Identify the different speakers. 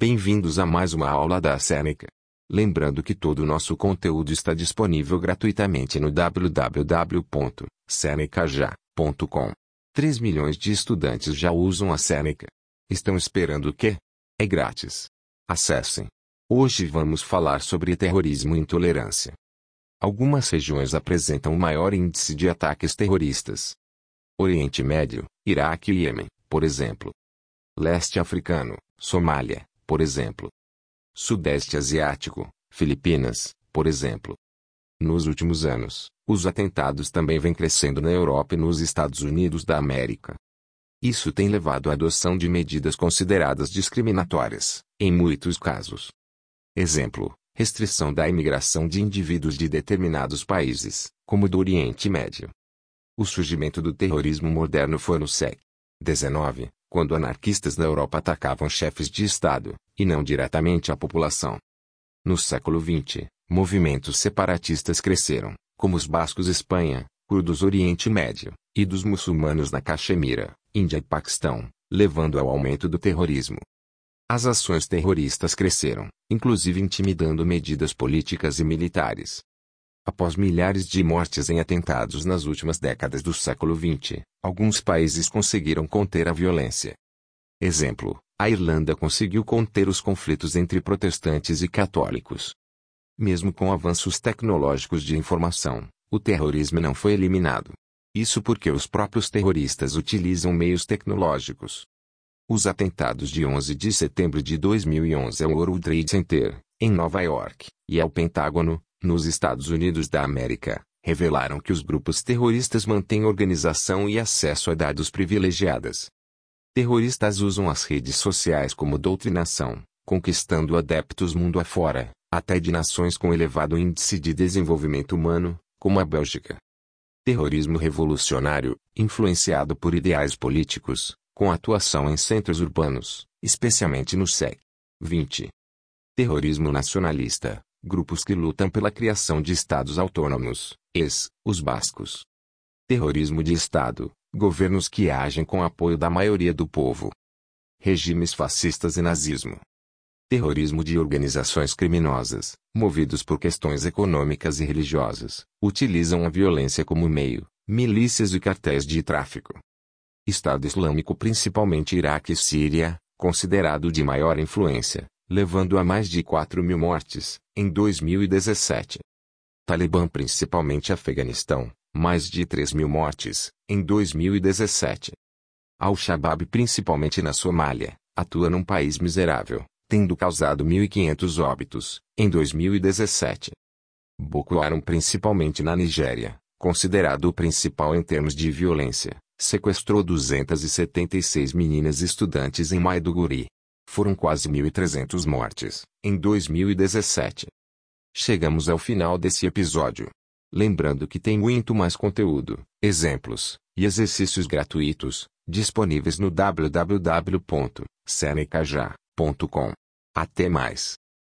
Speaker 1: Bem-vindos a mais uma aula da Seneca. Lembrando que todo o nosso conteúdo está disponível gratuitamente no www.senecaja.com. 3 milhões de estudantes já usam a Seneca. Estão esperando o quê? É grátis. Acessem. Hoje vamos falar sobre terrorismo e intolerância. Algumas regiões apresentam o maior índice de ataques terroristas. Oriente Médio, Iraque e Iêmen, por exemplo. Leste africano, Somália, por exemplo. Sudeste Asiático, Filipinas, por exemplo. Nos últimos anos, os atentados também vêm crescendo na Europa e nos Estados Unidos da América. Isso tem levado à adoção de medidas consideradas discriminatórias, em muitos casos. Exemplo: restrição da imigração de indivíduos de determinados países, como do Oriente Médio. O surgimento do terrorismo moderno foi no século XIX, quando anarquistas na Europa atacavam chefes de Estado, e não diretamente a população. No século XX, movimentos separatistas cresceram, como os bascos Espanha, curdos Oriente Médio, e dos muçulmanos na Caxemira, Índia e Paquistão, levando ao aumento do terrorismo. As ações terroristas cresceram, inclusive intimidando medidas políticas e militares. Após milhares de mortes em atentados nas últimas décadas do século XX, alguns países conseguiram conter a violência. Exemplo: a Irlanda conseguiu conter os conflitos entre protestantes e católicos. Mesmo com avanços tecnológicos de informação, o terrorismo não foi eliminado. Isso porque os próprios terroristas utilizam meios tecnológicos. Os atentados de 11 de setembro de 2011 ao World Trade Center, em Nova York, e ao Pentágono, nos Estados Unidos da América, revelaram que os grupos terroristas mantêm organização e acesso a dados privilegiadas. Terroristas usam as redes sociais como doutrinação, conquistando adeptos mundo afora, até de nações com elevado índice de desenvolvimento humano, como a Bélgica. Terrorismo revolucionário, influenciado por ideais políticos, com atuação em centros urbanos, especialmente no século XX. Terrorismo nacionalista, grupos que lutam pela criação de estados autônomos, ex, os bascos. Terrorismo de Estado, governos que agem com apoio da maioria do povo. Regimes fascistas e nazismo. Terrorismo de organizações criminosas, movidos por questões econômicas e religiosas, utilizam a violência como meio, milícias e cartéis de tráfico. Estado Islâmico principalmente Iraque e Síria, considerado de maior influência, levando a mais de 4 mil mortes, em 2017. Talibã principalmente Afeganistão, mais de 3 mil mortes, em 2017. Al-Shabaab principalmente na Somália, atua num país miserável, tendo causado 1.500 óbitos, em 2017. Boko Haram principalmente na Nigéria, considerado o principal em termos de violência, sequestrou 276 meninas estudantes em Maiduguri, foram quase 1.300 mortes, em 2017. Chegamos ao final desse episódio. Lembrando que tem muito mais conteúdo, exemplos e exercícios gratuitos disponíveis no www.senecaja.com. Até mais.